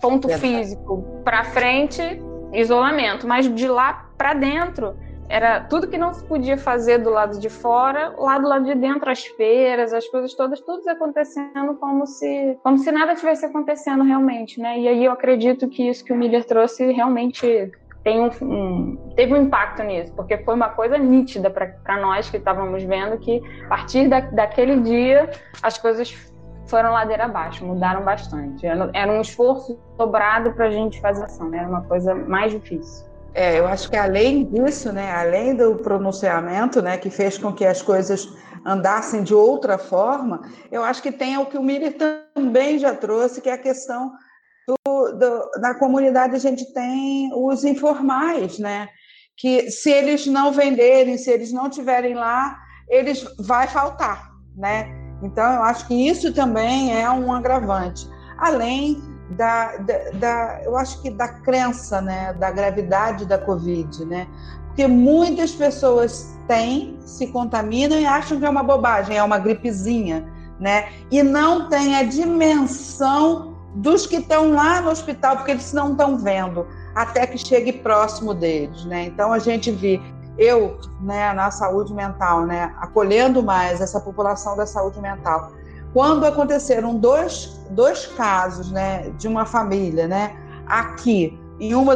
ponto físico para frente, isolamento, mas de lá para dentro era tudo que não se podia fazer do lado de fora, lá do lado de dentro, as feiras, as coisas todas, tudo acontecendo como se, como se nada tivesse acontecendo realmente, né? E aí eu acredito que isso que o Miller trouxe realmente tem um, um, teve um impacto nisso, porque foi uma coisa nítida para nós que estávamos vendo que a partir da, daquele dia as coisas foram ladeira abaixo, mudaram bastante. Era, era um esforço dobrado para a gente fazer ação, né? era uma coisa mais difícil. É, eu acho que além disso, né, além do pronunciamento, né, que fez com que as coisas andassem de outra forma, eu acho que tem o que o Miri também já trouxe, que é a questão do, do, comunidade a gente tem os informais, né? Que se eles não venderem, se eles não tiverem lá, eles vai faltar, né? Então eu acho que isso também é um agravante, além da, da, da eu acho que da crença, né? Da gravidade da Covid, né? Porque muitas pessoas têm, se contaminam e acham que é uma bobagem, é uma gripezinha, né? E não tem a dimensão dos que estão lá no hospital, porque eles não estão vendo, até que chegue próximo deles, né? Então a gente vê eu, né, na saúde mental, né, acolhendo mais essa população da saúde mental. Quando aconteceram dois, dois casos, né, de uma família, né, aqui em uma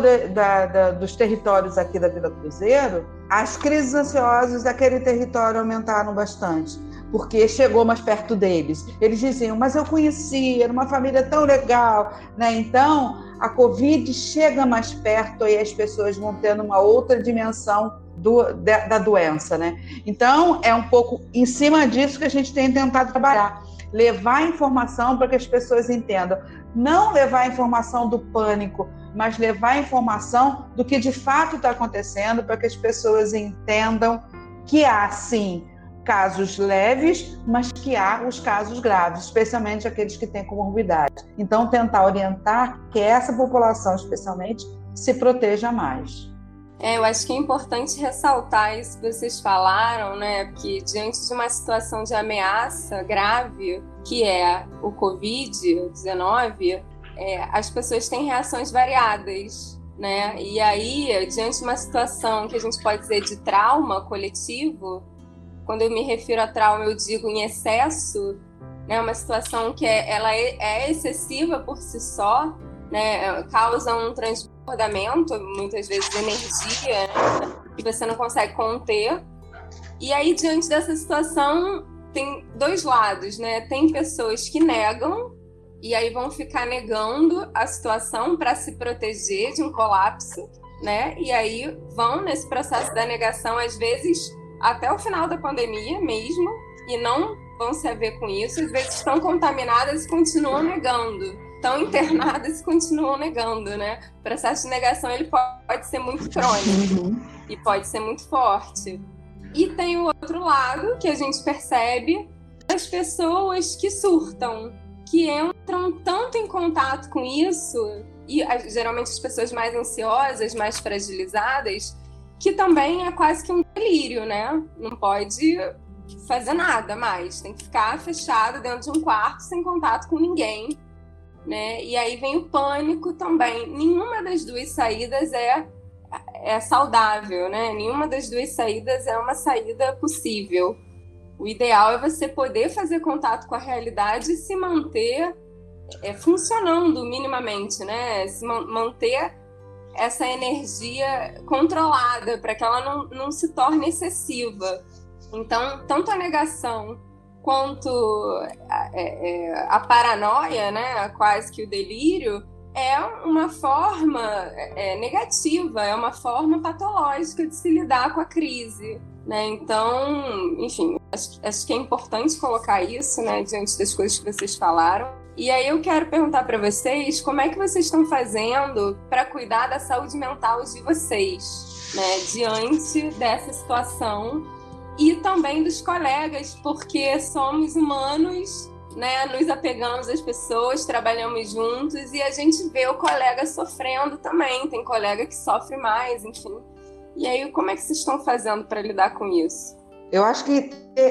dos territórios aqui da Vila Cruzeiro, as crises ansiosas daquele território aumentaram bastante porque chegou mais perto deles. Eles diziam, mas eu conheci, era uma família tão legal, né? Então, a Covid chega mais perto e as pessoas vão tendo uma outra dimensão do, da, da doença, né? Então, é um pouco em cima disso que a gente tem tentado trabalhar. Levar informação para que as pessoas entendam. Não levar a informação do pânico, mas levar a informação do que de fato está acontecendo para que as pessoas entendam que há, sim, casos leves, mas que há os casos graves, especialmente aqueles que têm comorbidade. Então, tentar orientar que essa população, especialmente, se proteja mais. É, eu acho que é importante ressaltar isso que vocês falaram, né? Porque diante de uma situação de ameaça grave, que é o Covid-19, é, as pessoas têm reações variadas, né? E aí, diante de uma situação que a gente pode dizer de trauma coletivo, quando eu me refiro a trauma, eu digo em excesso, né? Uma situação que é, ela é, é excessiva por si só, né? Causa um transbordamento, muitas vezes energia, né? que você não consegue conter. E aí, diante dessa situação, tem dois lados, né? Tem pessoas que negam e aí vão ficar negando a situação para se proteger de um colapso, né? E aí vão nesse processo da negação, às vezes até o final da pandemia mesmo, e não vão se haver com isso, às vezes estão contaminadas e continuam negando. Estão internadas e continuam negando, né? O processo de negação ele pode ser muito crônico uhum. e pode ser muito forte. E tem o outro lado que a gente percebe as pessoas que surtam, que entram tanto em contato com isso, e geralmente as pessoas mais ansiosas, mais fragilizadas, que também é quase que um delírio, né? Não pode fazer nada mais, tem que ficar fechado dentro de um quarto sem contato com ninguém, né? E aí vem o pânico também. Nenhuma das duas saídas é é saudável, né? Nenhuma das duas saídas é uma saída possível. O ideal é você poder fazer contato com a realidade e se manter é, funcionando minimamente, né? Se manter essa energia controlada para que ela não, não se torne excessiva. Então, tanto a negação quanto a, é, é, a paranoia, né, quase que o delírio, é uma forma é, negativa, é uma forma patológica de se lidar com a crise. Né? Então, enfim, acho, acho que é importante colocar isso né, diante das coisas que vocês falaram. E aí eu quero perguntar para vocês como é que vocês estão fazendo para cuidar da saúde mental de vocês, né, diante dessa situação e também dos colegas, porque somos humanos né, nos apegamos às pessoas, trabalhamos juntos e a gente vê o colega sofrendo também. Tem colega que sofre mais, enfim. E aí, como é que vocês estão fazendo para lidar com isso? Eu acho que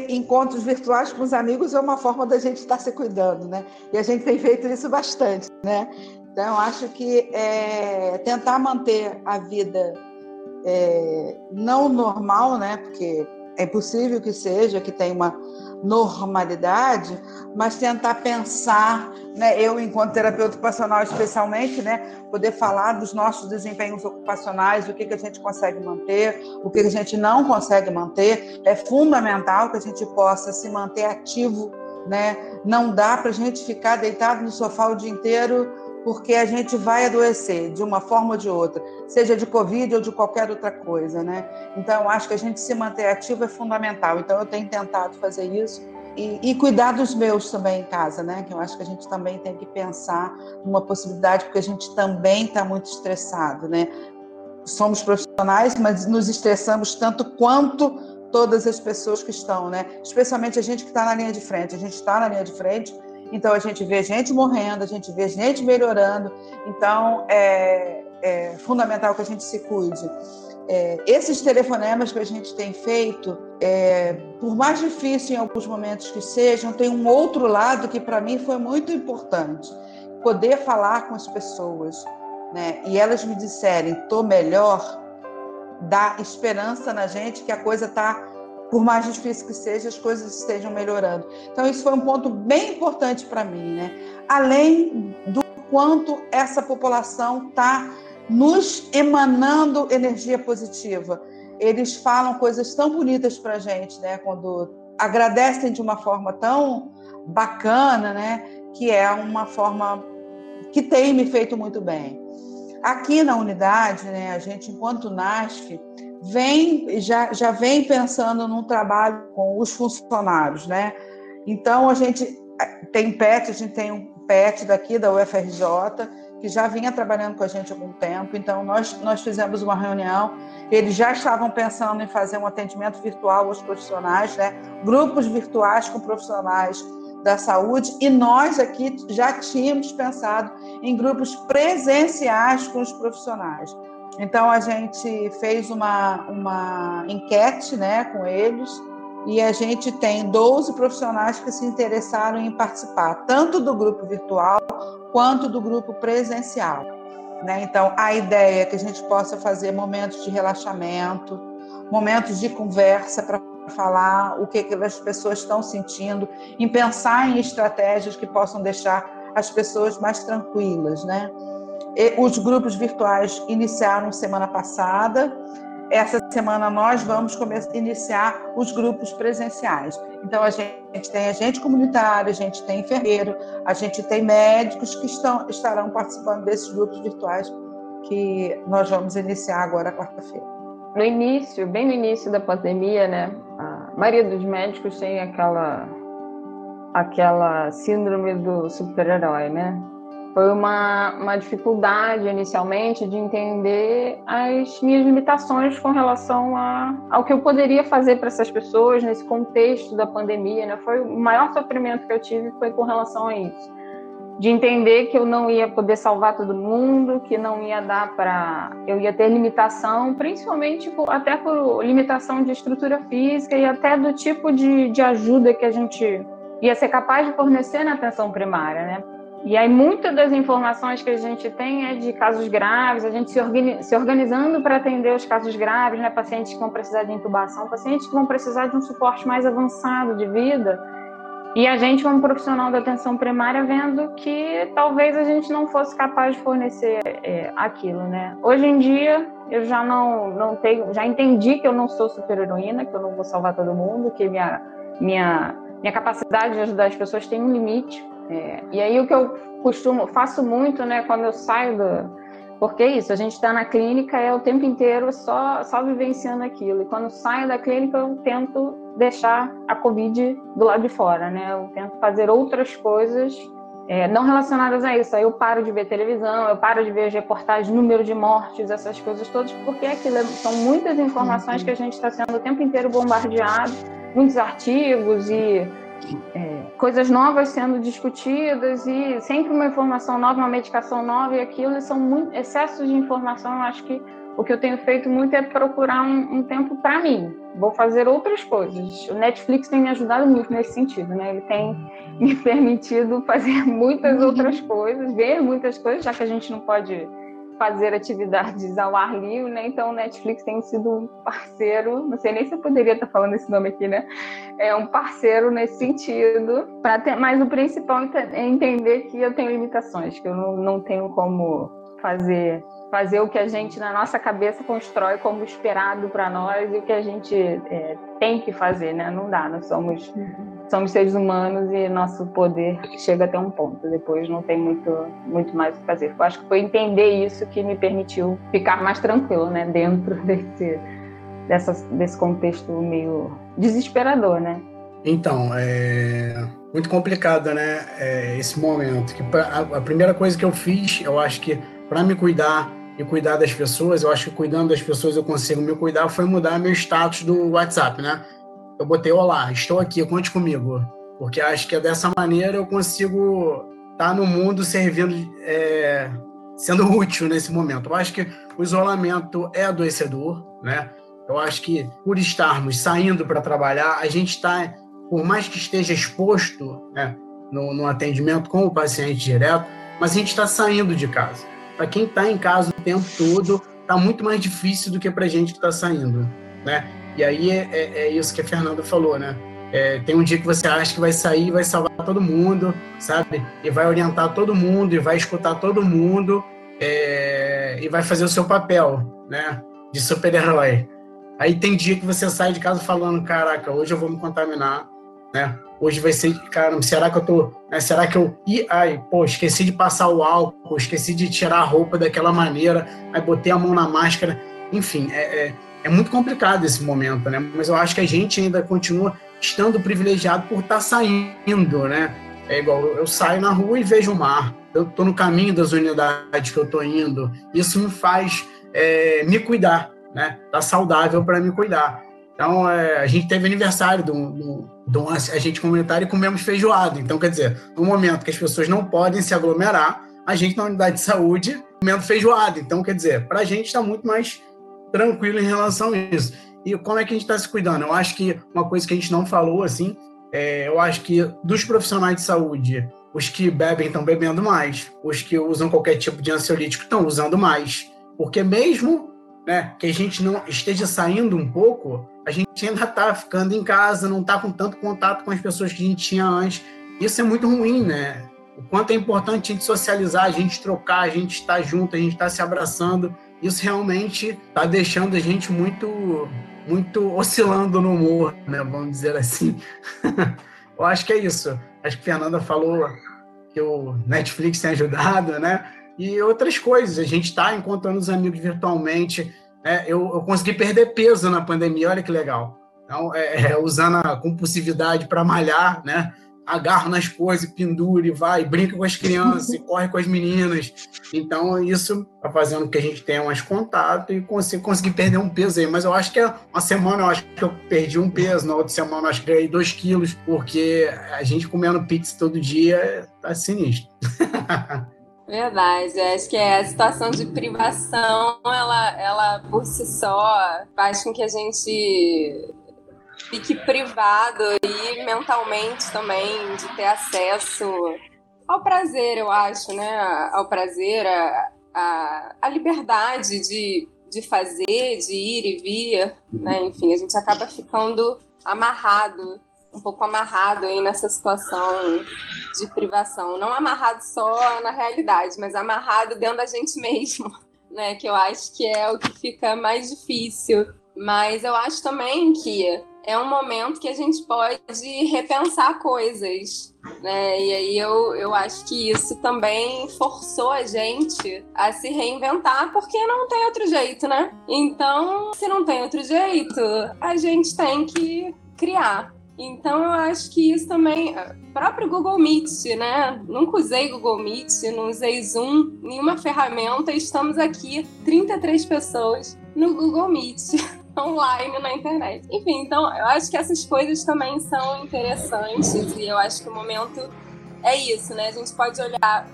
encontros virtuais com os amigos é uma forma da gente estar se cuidando, né? E a gente tem feito isso bastante, né? Então, acho que é, tentar manter a vida é, não normal, né? Porque é impossível que seja, que tenha uma normalidade, mas tentar pensar, né, eu enquanto terapeuta ocupacional especialmente, né, poder falar dos nossos desempenhos ocupacionais, o que, que a gente consegue manter, o que, que a gente não consegue manter, é fundamental que a gente possa se manter ativo, né, não dá para a gente ficar deitado no sofá o dia inteiro porque a gente vai adoecer de uma forma ou de outra, seja de Covid ou de qualquer outra coisa, né? Então, acho que a gente se manter ativo é fundamental. Então, eu tenho tentado fazer isso e, e, cuidar dos meus também em casa, né? Que eu acho que a gente também tem que pensar numa possibilidade, porque a gente também está muito estressado, né? Somos profissionais, mas nos estressamos tanto quanto todas as pessoas que estão, né? Especialmente a gente que está na linha de frente. A gente está na linha de frente então a gente vê gente morrendo, a gente vê gente melhorando. Então é, é fundamental que a gente se cuide. É, esses telefonemas que a gente tem feito, é, por mais difícil em alguns momentos que sejam, tem um outro lado que para mim foi muito importante: poder falar com as pessoas, né? E elas me disserem, "Tô melhor", dá esperança na gente que a coisa está por mais difícil que seja, as coisas estejam melhorando. Então, isso foi um ponto bem importante para mim, né? Além do quanto essa população está nos emanando energia positiva. Eles falam coisas tão bonitas para a gente, né? Quando agradecem de uma forma tão bacana, né? Que é uma forma que tem me feito muito bem. Aqui na unidade, né? A gente, enquanto NASF, vem já, já vem pensando num trabalho com os funcionários, né? Então a gente tem PET, a gente tem um PET daqui da UFRJ que já vinha trabalhando com a gente há algum tempo. Então nós nós fizemos uma reunião, eles já estavam pensando em fazer um atendimento virtual aos profissionais, né? Grupos virtuais com profissionais da saúde e nós aqui já tínhamos pensado em grupos presenciais com os profissionais. Então a gente fez uma, uma enquete né, com eles e a gente tem 12 profissionais que se interessaram em participar, tanto do grupo virtual quanto do grupo presencial. Né? Então a ideia é que a gente possa fazer momentos de relaxamento, momentos de conversa para falar o que, que as pessoas estão sentindo, em pensar em estratégias que possam deixar as pessoas mais tranquilas, né? Os grupos virtuais iniciaram semana passada essa semana nós vamos começar, iniciar os grupos presenciais. Então, a gente tem agente comunitário, a gente tem enfermeiro, a gente tem médicos que estão, estarão participando desses grupos virtuais que nós vamos iniciar agora quarta-feira. No início, bem no início da pandemia, né, a maioria dos médicos tem aquela aquela síndrome do super-herói, né? Foi uma, uma dificuldade inicialmente de entender as minhas limitações com relação a, ao que eu poderia fazer para essas pessoas nesse contexto da pandemia. Né? Foi o maior sofrimento que eu tive foi com relação a isso, de entender que eu não ia poder salvar todo mundo, que não ia dar para, eu ia ter limitação, principalmente por, até por limitação de estrutura física e até do tipo de, de ajuda que a gente ia ser capaz de fornecer na atenção primária, né? E aí, muitas das informações que a gente tem é de casos graves, a gente se, organi se organizando para atender os casos graves, né? pacientes que vão precisar de intubação, pacientes que vão precisar de um suporte mais avançado de vida. E a gente, como profissional da atenção primária, vendo que talvez a gente não fosse capaz de fornecer é, aquilo, né? Hoje em dia, eu já não, não tenho, já entendi que eu não sou super heroína, que eu não vou salvar todo mundo, que minha, minha, minha capacidade de ajudar as pessoas tem um limite é, e aí o que eu costumo, faço muito, né, quando eu saio do... Porque é isso, a gente está na clínica é o tempo inteiro só, só vivenciando aquilo. E quando saio da clínica eu tento deixar a Covid do lado de fora, né? Eu tento fazer outras coisas é, não relacionadas a isso. Aí eu paro de ver televisão, eu paro de ver as reportagens, número de mortes, essas coisas todas, porque aquilo é, são muitas informações que a gente está sendo o tempo inteiro bombardeado, muitos artigos e é, coisas novas sendo discutidas e sempre uma informação nova, uma medicação nova e aquilo são muito, excessos de informação. Eu acho que o que eu tenho feito muito é procurar um, um tempo para mim. Vou fazer outras coisas. O Netflix tem me ajudado muito nesse sentido, né? Ele tem me <laughs> permitido fazer <laughs> muitas outras coisas, ver muitas coisas, já que a gente não pode fazer atividades ao ar livre, né? Então, o Netflix tem sido um parceiro, não sei nem se eu poderia estar falando esse nome aqui, né? É um parceiro nesse sentido, para ter, mas o principal é entender que eu tenho limitações, que eu não, não tenho como fazer fazer o que a gente na nossa cabeça constrói como esperado para nós e o que a gente é, tem que fazer, né? Não dá, nós somos somos seres humanos e nosso poder chega até um ponto. Depois não tem muito muito mais o que fazer. Eu acho que foi entender isso que me permitiu ficar mais tranquilo, né? Dentro <laughs> desse dessa, desse contexto meio desesperador, né? Então, é muito complicado, né? É, esse momento. Que a, a primeira coisa que eu fiz, eu acho que para me cuidar e cuidar das pessoas, eu acho que cuidando das pessoas eu consigo me cuidar, foi mudar meu status do WhatsApp, né? Eu botei olá, estou aqui, conte comigo. Porque acho que é dessa maneira eu consigo estar tá no mundo servindo, é, sendo <laughs> útil nesse momento. Eu acho que o isolamento é adoecedor, né? Eu acho que por estarmos saindo para trabalhar, a gente está, por mais que esteja exposto né, no, no atendimento com o paciente direto, mas a gente está saindo de casa para quem está em casa o tempo todo, está muito mais difícil do que para gente que está saindo, né? E aí é, é, é, isso que a Fernanda falou, né? É, tem um dia que você acha que vai sair, vai salvar todo mundo, sabe? E vai orientar todo mundo, e vai escutar todo mundo, é, e vai fazer o seu papel, né? De super-herói. Aí tem dia que você sai de casa falando, caraca, hoje eu vou me contaminar, né? Hoje vai ser, cara, será que eu tô, né, será que eu, ai, pô, esqueci de passar o álcool, esqueci de tirar a roupa daquela maneira, aí botei a mão na máscara, enfim, é, é, é muito complicado esse momento, né? Mas eu acho que a gente ainda continua estando privilegiado por estar tá saindo, né? É igual, eu saio na rua e vejo o mar, eu tô no caminho das unidades que eu tô indo, isso me faz é, me cuidar, né? Tá saudável para me cuidar. Então, é, a gente teve aniversário de um, de um agente comunitário e comemos feijoada. Então, quer dizer, no momento que as pessoas não podem se aglomerar, a gente na unidade de saúde comendo feijoada. Então, quer dizer, para a gente está muito mais tranquilo em relação a isso. E como é que a gente está se cuidando? Eu acho que uma coisa que a gente não falou, assim, é, eu acho que dos profissionais de saúde, os que bebem estão bebendo mais, os que usam qualquer tipo de ansiolítico estão usando mais. Porque mesmo né, que a gente não esteja saindo um pouco, a gente ainda está ficando em casa, não está com tanto contato com as pessoas que a gente tinha antes. Isso é muito ruim, né? O quanto é importante a gente socializar, a gente trocar, a gente estar junto, a gente estar se abraçando. isso realmente está deixando a gente muito, muito oscilando no humor, né? Vamos dizer assim. <laughs> Eu acho que é isso. Acho que a Fernanda falou que o Netflix tem ajudado, né? E outras coisas. A gente está encontrando os amigos virtualmente. Né? Eu, eu consegui perder peso na pandemia, olha que legal. Então, é, é, usando a compulsividade para malhar, né? agarro nas coisas, pendura e vai, brinca com as crianças, <laughs> corre com as meninas. Então, isso está fazendo com que a gente tenha mais contato e consiga conseguir perder um peso aí. Mas eu acho que é uma semana eu acho que eu perdi um peso, na outra semana eu acho que ganhei dois quilos, porque a gente comendo pizza todo dia tá sinistro. <laughs> Verdade, acho que é a situação de privação, ela, ela por si só faz com que a gente fique privado e mentalmente também de ter acesso ao prazer, eu acho, né? Ao prazer, a, a, a liberdade de, de fazer, de ir e vir, né? Enfim, a gente acaba ficando amarrado, um pouco amarrado aí nessa situação de privação. Não amarrado só na realidade, mas amarrado dentro da gente mesmo, <laughs> né? Que eu acho que é o que fica mais difícil. Mas eu acho também que é um momento que a gente pode repensar coisas, né? E aí eu, eu acho que isso também forçou a gente a se reinventar, porque não tem outro jeito, né? Então, se não tem outro jeito, a gente tem que criar. Então eu acho que isso também, próprio Google Meet, né? Nunca usei Google Meet, não usei Zoom, nenhuma ferramenta. Estamos aqui, 33 pessoas no Google Meet. <laughs> online na internet. Enfim, então eu acho que essas coisas também são interessantes e eu acho que o momento é isso, né? A gente pode olhar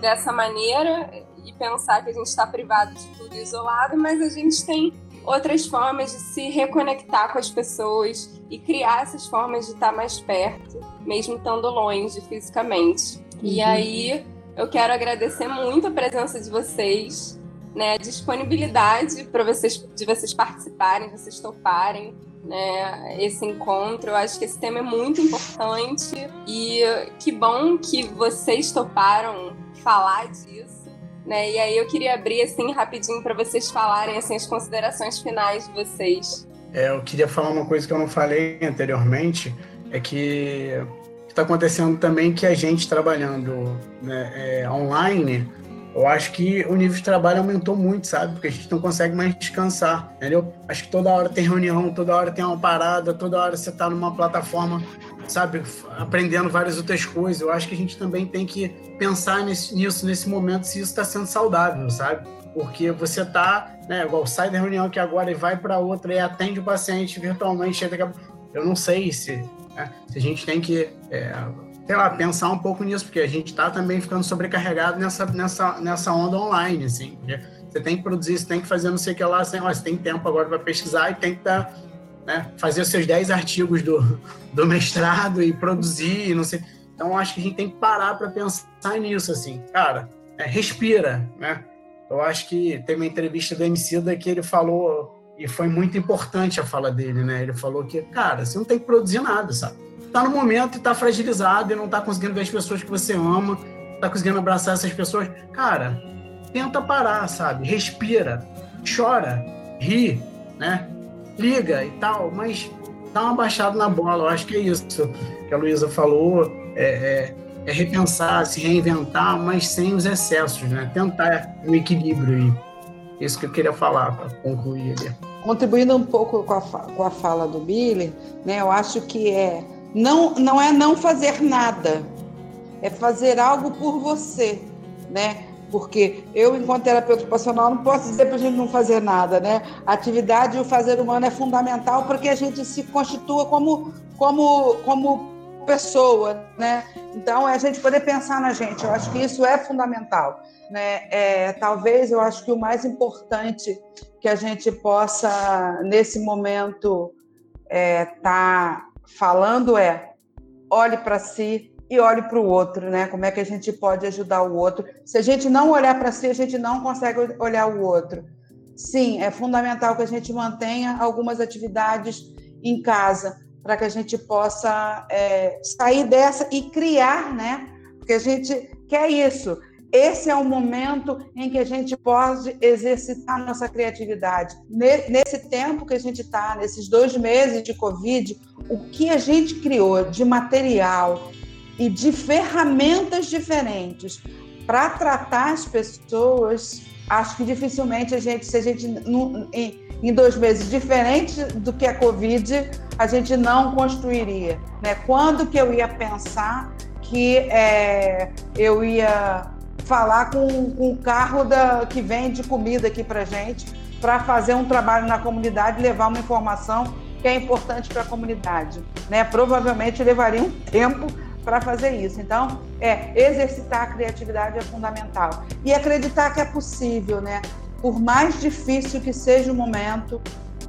dessa maneira e pensar que a gente está privado de tudo isolado, mas a gente tem outras formas de se reconectar com as pessoas e criar essas formas de estar mais perto, mesmo estando longe fisicamente. Uhum. E aí eu quero agradecer muito a presença de vocês né, a disponibilidade para vocês de vocês participarem, vocês toparem né, esse encontro. Eu acho que esse tema é muito importante e que bom que vocês toparam falar disso. Né? E aí eu queria abrir assim rapidinho para vocês falarem assim as considerações finais de vocês. É, eu queria falar uma coisa que eu não falei anteriormente, é que está acontecendo também que a gente trabalhando né, é, online eu acho que o nível de trabalho aumentou muito, sabe? Porque a gente não consegue mais descansar, entendeu? Acho que toda hora tem reunião, toda hora tem uma parada, toda hora você está numa plataforma, sabe? Aprendendo várias outras coisas. Eu acho que a gente também tem que pensar nesse, nisso, nesse momento, se isso está sendo saudável, sabe? Porque você está, né? Igual sai da reunião aqui agora e vai para outra e atende o paciente virtualmente. Eu não sei se, né? se a gente tem que. É, sei lá, pensar um pouco nisso, porque a gente está também ficando sobrecarregado nessa, nessa, nessa onda online, assim. Você tem que produzir, você tem que fazer não sei o que lá, assim, ó, você tem tempo agora para pesquisar e tem que dar, né, fazer os seus 10 artigos do, do mestrado e produzir, não sei. Então, acho que a gente tem que parar para pensar nisso, assim. Cara, é, respira, né? Eu acho que tem uma entrevista do Emicida que ele falou, e foi muito importante a fala dele, né? Ele falou que, cara, você não tem que produzir nada, sabe? tá no momento e tá fragilizado e não tá conseguindo ver as pessoas que você ama, tá conseguindo abraçar essas pessoas, cara, tenta parar, sabe? Respira, chora, ri, né? Liga e tal, mas dá uma baixada na bola. Eu acho que é isso que a Luísa falou, é, é, é, repensar, se reinventar, mas sem os excessos, né? Tentar um equilíbrio aí. Isso que eu queria falar para concluir ali. Contribuindo um pouco com a, com a fala do Billy, né? Eu acho que é não, não é não fazer nada, é fazer algo por você, né? Porque eu, enquanto terapeuta ocupacional, não posso dizer para a gente não fazer nada, né? A atividade e o fazer humano é fundamental para que a gente se constitua como, como, como pessoa, né? Então, é a gente poder pensar na gente, eu acho que isso é fundamental, né? É, talvez eu acho que o mais importante que a gente possa, nesse momento, estar é, tá falando é olhe para si e olhe para o outro, né? Como é que a gente pode ajudar o outro? Se a gente não olhar para si, a gente não consegue olhar o outro. Sim, é fundamental que a gente mantenha algumas atividades em casa para que a gente possa é, sair dessa e criar, né? Porque a gente quer isso, esse é o momento em que a gente pode exercitar nossa criatividade. Nesse tempo que a gente está, nesses dois meses de Covid, o que a gente criou de material e de ferramentas diferentes para tratar as pessoas, acho que dificilmente a gente, se a gente em, dois meses diferente do que a Covid, a gente não construiria. Né? Quando que eu ia pensar que é, eu ia falar com, com o carro da, que vende comida aqui para gente, para fazer um trabalho na comunidade, levar uma informação que é importante para a comunidade. Né? Provavelmente levaria um tempo para fazer isso. Então, é exercitar a criatividade é fundamental e acreditar que é possível, né? Por mais difícil que seja o momento,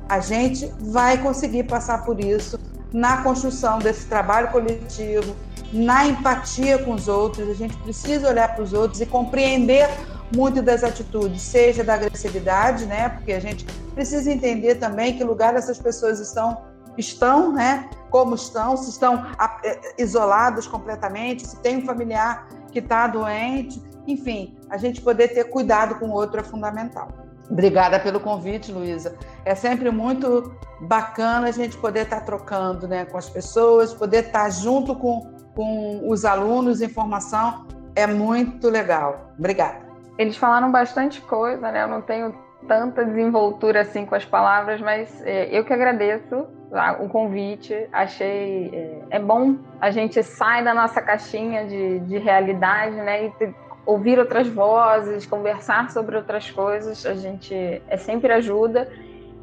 a gente vai conseguir passar por isso na construção desse trabalho coletivo, na empatia com os outros. A gente precisa olhar para os outros e compreender muito das atitudes, seja da agressividade, né? Porque a gente precisa entender também que lugar essas pessoas estão, estão, né? Como estão, se estão é, isolados completamente, se tem um familiar que está doente, enfim, a gente poder ter cuidado com o outro é fundamental. Obrigada pelo convite, Luísa. É sempre muito bacana a gente poder estar trocando né, com as pessoas, poder estar junto com, com os alunos, informação, é muito legal. Obrigada. Eles falaram bastante coisa, né? Eu não tenho tanta desenvoltura assim com as palavras, mas é, eu que agradeço o convite. Achei é, é, bom a gente sai da nossa caixinha de, de realidade, né? E ouvir outras vozes, conversar sobre outras coisas. A gente é sempre ajuda.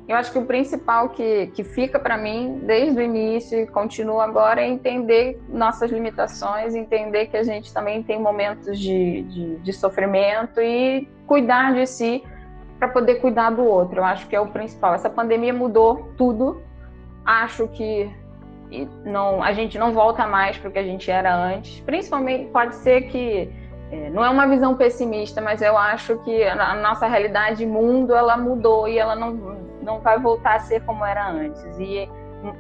Eu acho que o principal que, que fica para mim desde o início e continua agora é entender nossas limitações, entender que a gente também tem momentos de, de, de sofrimento e cuidar de si para poder cuidar do outro. Eu acho que é o principal. Essa pandemia mudou tudo. Acho que não, a gente não volta mais para o que a gente era antes. Principalmente pode ser que é, não é uma visão pessimista, mas eu acho que a nossa realidade mundo ela mudou e ela não não vai voltar a ser como era antes. E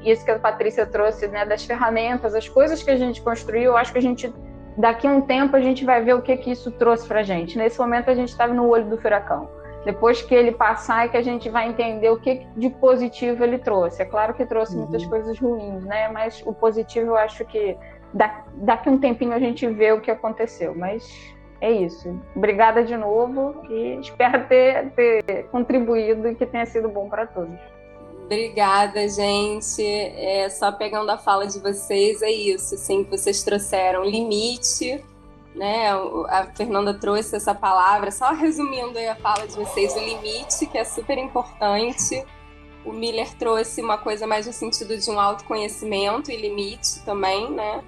isso que a Patrícia trouxe, né, das ferramentas, as coisas que a gente construiu, eu acho que a gente daqui a um tempo a gente vai ver o que que isso trouxe para gente. Nesse momento a gente estava no olho do furacão. Depois que ele passar é que a gente vai entender o que de positivo ele trouxe. É claro que trouxe uhum. muitas coisas ruins, né? Mas o positivo eu acho que daqui a um tempinho a gente vê o que aconteceu. Mas é isso. Obrigada de novo e <laughs> espero ter, ter contribuído e que tenha sido bom para todos. Obrigada, gente. É, só pegando a fala de vocês, é isso, assim, que vocês trouxeram limite, né? A Fernanda trouxe essa palavra, só resumindo a fala de vocês, o limite, que é super importante. O Miller trouxe uma coisa mais no sentido de um autoconhecimento e limite também, né?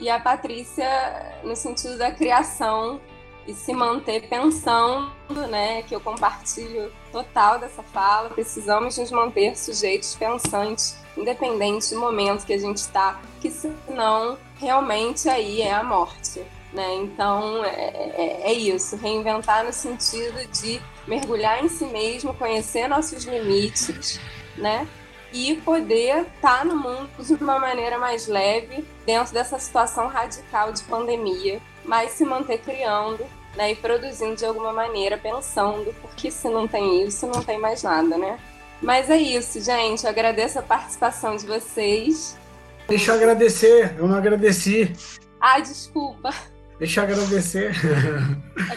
e a Patrícia no sentido da criação e se manter pensando, né, que eu compartilho total dessa fala, precisamos nos manter sujeitos pensantes, independente do momento que a gente está, que senão realmente aí é a morte. Né? Então é, é, é isso, reinventar no sentido de mergulhar em si mesmo, conhecer nossos limites, né? e poder estar tá no mundo de uma maneira mais leve dentro dessa situação radical de pandemia, mas se manter criando né, e produzindo de alguma maneira, pensando, porque se não tem isso, não tem mais nada, né? Mas é isso, gente. Eu agradeço a participação de vocês. Deixa eu agradecer, eu não agradeci. Ah, desculpa. Deixa eu agradecer.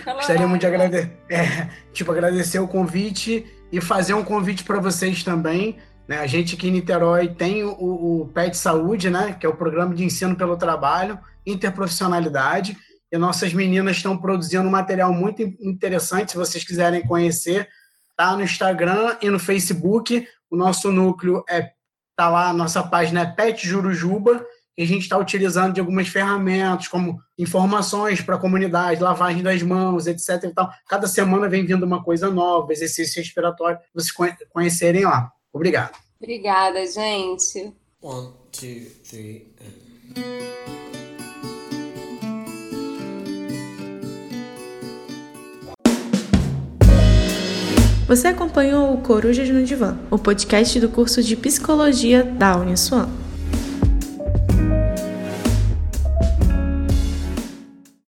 É <laughs> <laughs> Gostaria muito de agradecer. É, tipo, agradecer o convite e fazer um convite para vocês também né? A gente aqui em Niterói tem o, o PET Saúde, né? que é o Programa de Ensino pelo Trabalho, Interprofissionalidade, e nossas meninas estão produzindo um material muito interessante, se vocês quiserem conhecer, tá no Instagram e no Facebook. O nosso núcleo é tá lá, a nossa página é Pet Jurujuba, a gente está utilizando de algumas ferramentas, como informações para a comunidade, lavagem das mãos, etc. E tal. Cada semana vem vindo uma coisa nova, exercício respiratório, vocês conhecerem lá. Obrigado. Obrigada, gente. One, two, three, and... Você acompanhou o Corujas no Divã, o podcast do curso de Psicologia da Uniswan.